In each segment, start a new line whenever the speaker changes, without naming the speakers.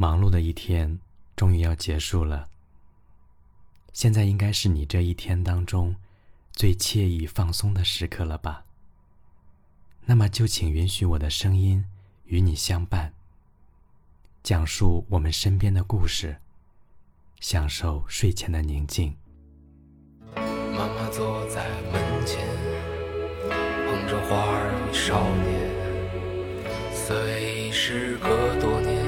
忙碌的一天终于要结束了，现在应该是你这一天当中最惬意放松的时刻了吧？那么就请允许我的声音与你相伴，讲述我们身边的故事，享受睡前的宁静。
妈妈坐在门前，捧着花儿与少年，虽时隔多年。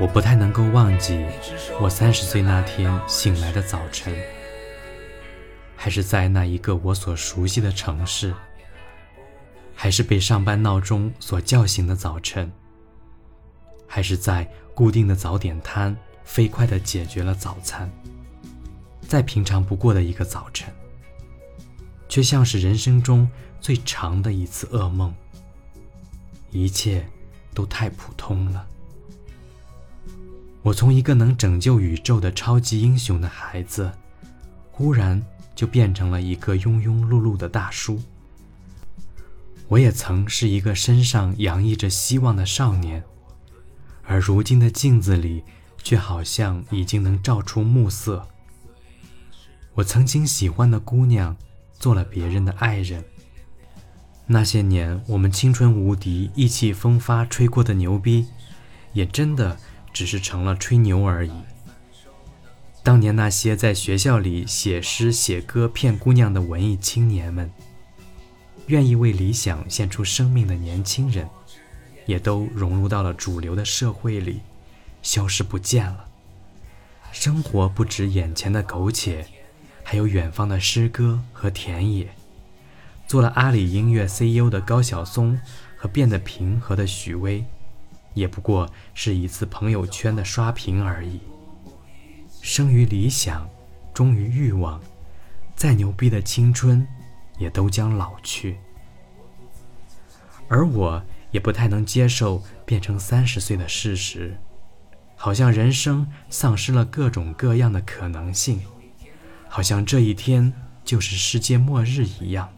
我不太能够忘记我三十岁那天醒来的早晨，还是在那一个我所熟悉的城市，还是被上班闹钟所叫醒的早晨，还是在固定的早点摊飞快地解决了早餐，再平常不过的一个早晨，却像是人生中最长的一次噩梦，一切都太普通了。我从一个能拯救宇宙的超级英雄的孩子，忽然就变成了一个庸庸碌碌的大叔。我也曾是一个身上洋溢着希望的少年，而如今的镜子里，却好像已经能照出暮色。我曾经喜欢的姑娘，做了别人的爱人。那些年我们青春无敌、意气风发吹过的牛逼，也真的。只是成了吹牛而已。当年那些在学校里写诗写歌骗姑娘的文艺青年们，愿意为理想献出生命的年轻人，也都融入到了主流的社会里，消失不见了。生活不止眼前的苟且，还有远方的诗歌和田野。做了阿里音乐 CEO 的高晓松和变得平和的许巍。也不过是一次朋友圈的刷屏而已。生于理想，忠于欲望，再牛逼的青春，也都将老去。而我也不太能接受变成三十岁的事实，好像人生丧失了各种各样的可能性，好像这一天就是世界末日一样。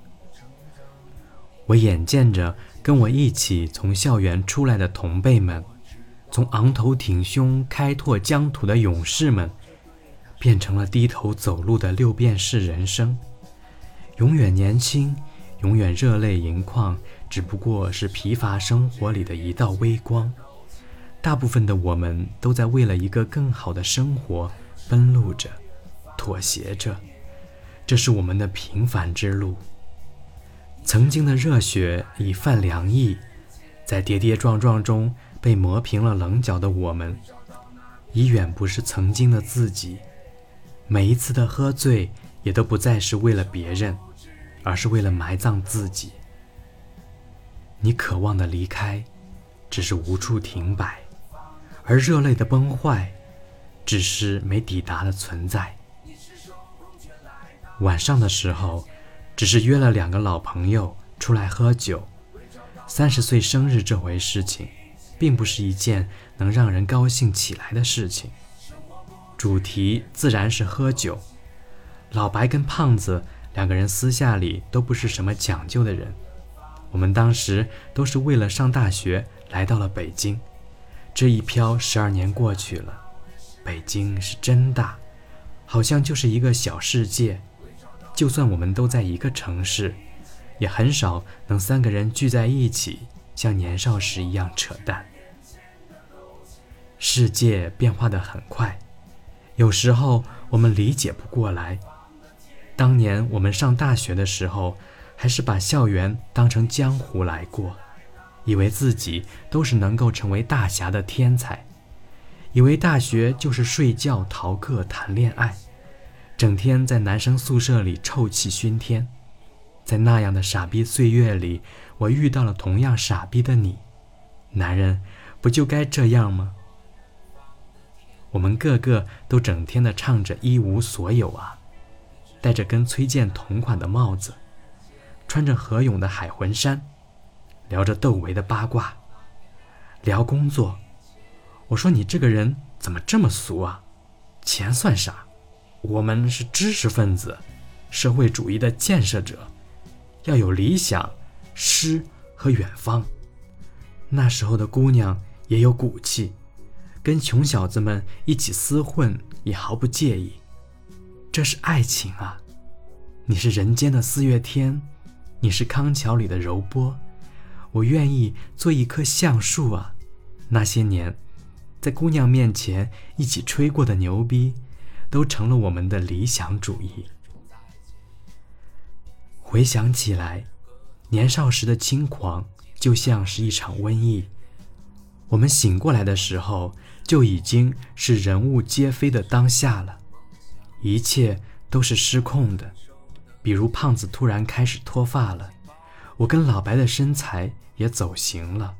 我眼见着。跟我一起从校园出来的同辈们，从昂头挺胸开拓疆土的勇士们，变成了低头走路的六便士人生。永远年轻，永远热泪盈眶，只不过是疲乏生活里的一道微光。大部分的我们都在为了一个更好的生活奔路着，妥协着，这是我们的平凡之路。曾经的热血已泛凉意，在跌跌撞撞中被磨平了棱角的我们，已远不是曾经的自己。每一次的喝醉，也都不再是为了别人，而是为了埋葬自己。你渴望的离开，只是无处停摆；而热泪的崩坏，只是没抵达的存在。晚上的时候。只是约了两个老朋友出来喝酒。三十岁生日这回事情，并不是一件能让人高兴起来的事情。主题自然是喝酒。老白跟胖子两个人私下里都不是什么讲究的人。我们当时都是为了上大学来到了北京。这一飘十二年过去了，北京是真大，好像就是一个小世界。就算我们都在一个城市，也很少能三个人聚在一起，像年少时一样扯淡。世界变化的很快，有时候我们理解不过来。当年我们上大学的时候，还是把校园当成江湖来过，以为自己都是能够成为大侠的天才，以为大学就是睡觉、逃课、谈恋爱。整天在男生宿舍里臭气熏天，在那样的傻逼岁月里，我遇到了同样傻逼的你。男人不就该这样吗？我们个个都整天的唱着一无所有啊，戴着跟崔健同款的帽子，穿着何勇的海魂衫，聊着窦唯的八卦，聊工作。我说你这个人怎么这么俗啊？钱算啥？我们是知识分子，社会主义的建设者，要有理想、诗和远方。那时候的姑娘也有骨气。跟穷小子们一起厮混也毫不介意，这是爱情啊！你是人间的四月天，你是康桥里的柔波，我愿意做一棵橡树啊！那些年，在姑娘面前一起吹过的牛逼，都成了我们的理想主义。回想起来，年少时的轻狂就像是一场瘟疫，我们醒过来的时候。就已经是人物皆非的当下了，一切都是失控的。比如胖子突然开始脱发了，我跟老白的身材也走形了，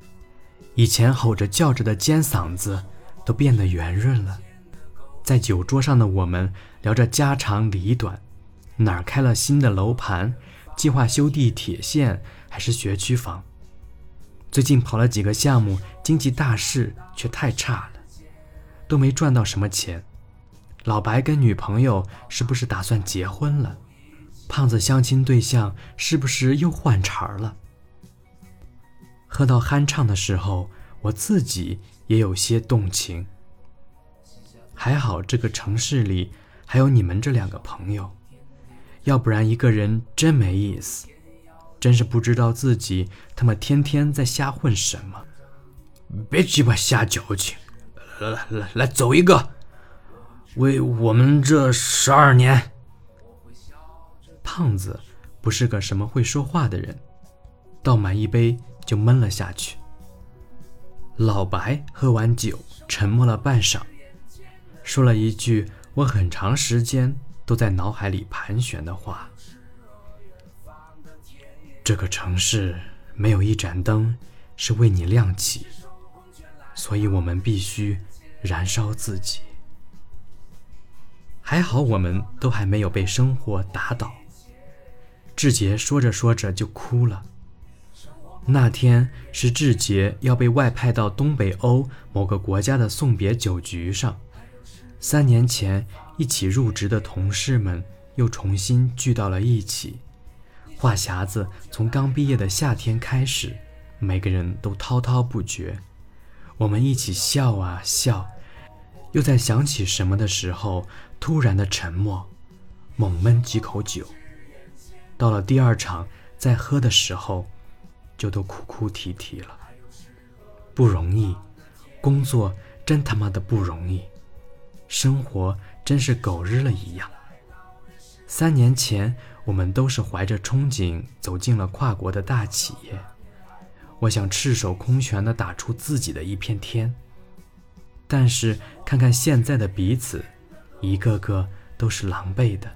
以前吼着叫着的尖嗓子都变得圆润了。在酒桌上的我们聊着家长里短，哪儿开了新的楼盘，计划修地铁线还是学区房？最近跑了几个项目，经济大势却太差了。都没赚到什么钱，老白跟女朋友是不是打算结婚了？胖子相亲对象是不是又换茬了？喝到酣畅的时候，我自己也有些动情。还好这个城市里还有你们这两个朋友，要不然一个人真没意思，真是不知道自己他妈天天在瞎混什么。
别鸡巴瞎矫情。来来来，走一个，为我们这十二年。
胖子不是个什么会说话的人，倒满一杯就闷了下去。老白喝完酒，沉默了半晌，说了一句我很长时间都在脑海里盘旋的话：“这个城市没有一盏灯是为你亮起。”所以我们必须燃烧自己。还好我们都还没有被生活打倒。志杰说着说着就哭了。那天是志杰要被外派到东北欧某个国家的送别酒局上，三年前一起入职的同事们又重新聚到了一起。话匣子从刚毕业的夏天开始，每个人都滔滔不绝。我们一起笑啊笑，又在想起什么的时候，突然的沉默，猛闷几口酒。到了第二场再喝的时候，就都哭哭啼啼了。不容易，工作真他妈的不容易，生活真是狗日了一样。三年前，我们都是怀着憧憬走进了跨国的大企业。我想赤手空拳地打出自己的一片天，但是看看现在的彼此，一个个都是狼狈的。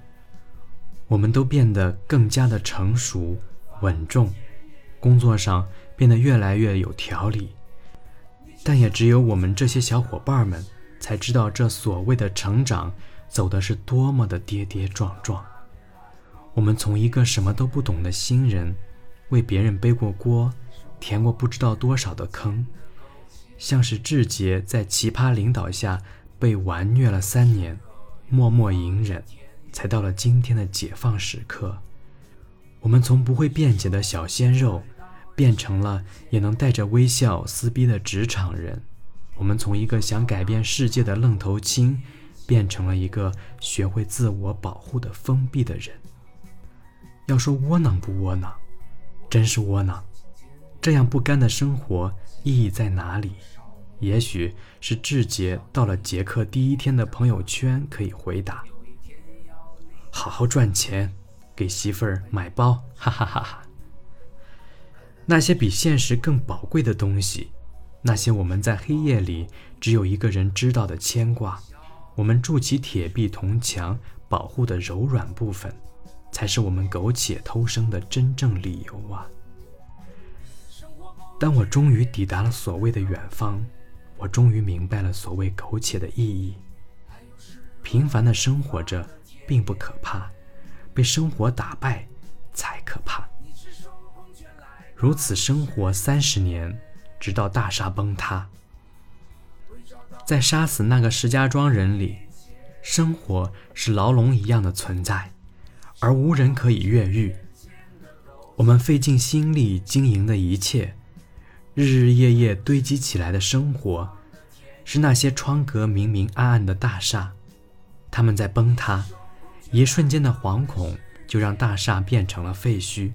我们都变得更加的成熟稳重，工作上变得越来越有条理。但也只有我们这些小伙伴们才知道，这所谓的成长走的是多么的跌跌撞撞。我们从一个什么都不懂的新人，为别人背过锅。填过不知道多少的坑，像是志杰在奇葩领导下被玩虐了三年，默默隐忍，才到了今天的解放时刻。我们从不会辩解的小鲜肉，变成了也能带着微笑撕逼的职场人。我们从一个想改变世界的愣头青，变成了一个学会自我保护的封闭的人。要说窝囊不窝囊，真是窝囊。这样不甘的生活意义在哪里？也许是志杰到了杰克第一天的朋友圈可以回答：好好赚钱，给媳妇儿买包，哈哈哈哈。那些比现实更宝贵的东西，那些我们在黑夜里只有一个人知道的牵挂，我们筑起铁壁铜墙保护的柔软部分，才是我们苟且偷生的真正理由啊！当我终于抵达了所谓的远方，我终于明白了所谓苟且的意义。平凡的生活着并不可怕，被生活打败才可怕。如此生活三十年，直到大厦崩塌。在杀死那个石家庄人里，生活是牢笼一样的存在，而无人可以越狱。我们费尽心力经营的一切，日日夜夜堆积起来的生活，是那些窗格明明暗暗的大厦，他们在崩塌，一瞬间的惶恐就让大厦变成了废墟。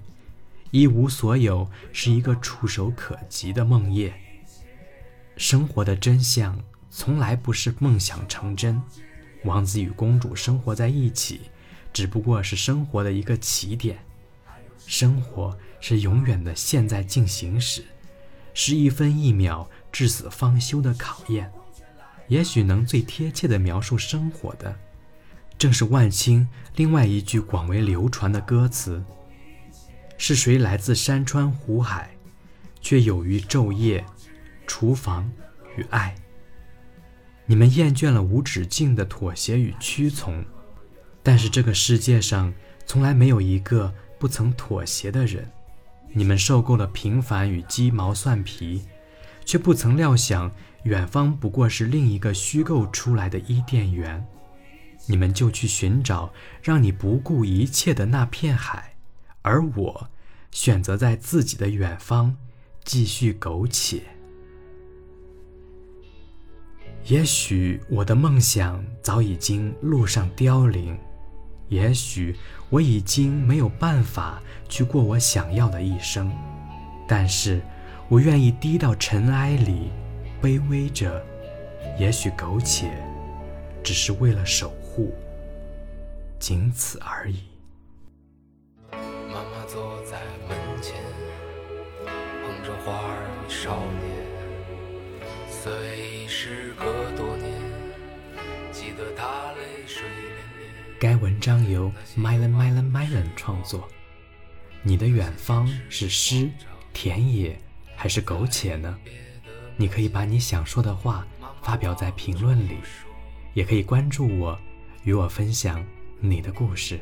一无所有是一个触手可及的梦魇。生活的真相从来不是梦想成真，王子与公主生活在一起，只不过是生活的一个起点。生活是永远的现在进行时，是一分一秒至死方休的考验。也许能最贴切地描述生活的，正是万青另外一句广为流传的歌词。是谁来自山川湖海，却有于昼夜、厨房与爱？你们厌倦了无止境的妥协与屈从，但是这个世界上从来没有一个不曾妥协的人。你们受够了平凡与鸡毛蒜皮，却不曾料想远方不过是另一个虚构出来的伊甸园。你们就去寻找让你不顾一切的那片海。而我选择在自己的远方继续苟且。也许我的梦想早已经路上凋零，也许我已经没有办法去过我想要的一生，但是我愿意低到尘埃里，卑微着，也许苟且，只是为了守护，仅此而已。
花儿与少年，虽时隔多年，记得他泪水涟涟。
该文章由 Mylan Mylan Mylan 创作。你的远方是诗、田野还是苟且呢？你可以把你想说的话发表在评论里，也可以关注我，与我分享你的故事。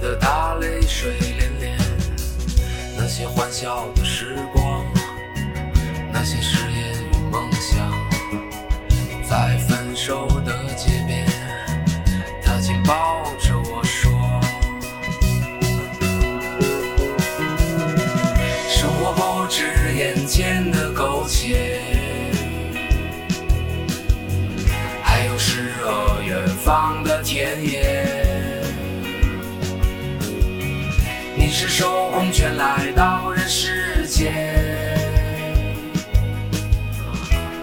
的大泪水连连那些欢笑的时光那些誓言与梦想在分手的街边他紧抱着我说生活不止眼前的苟且还有诗和远方的田野赤手空拳来到人世间，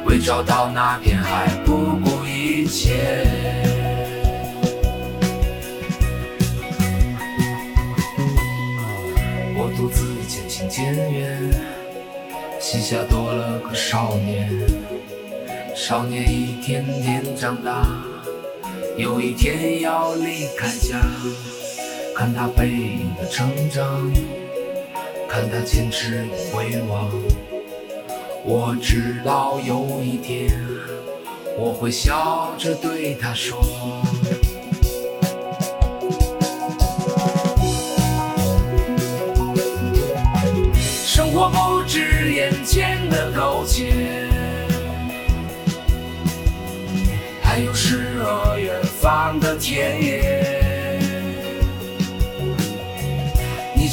为找到那片海不顾一切。我独自渐行渐远，膝下多了个少年，少年一天天长大。有一天要离开家，看他背影的成长，看他坚持与回望，我知道有一天我会笑着对他说：生活不止眼前的苟且，还有诗和远方的田野。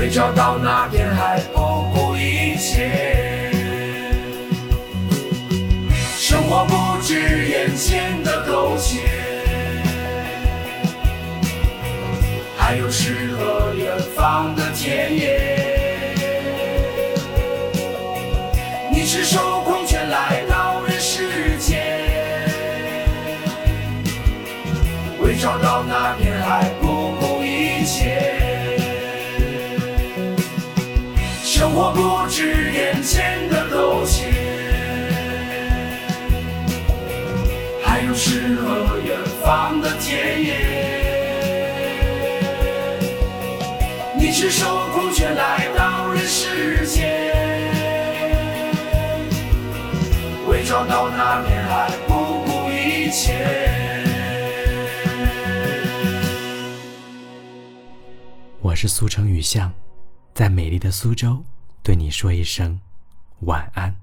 为找到那片海不顾一切。
是苏城雨巷，在美丽的苏州对你说一声晚安。